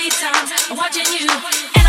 anytime. I'm watching you.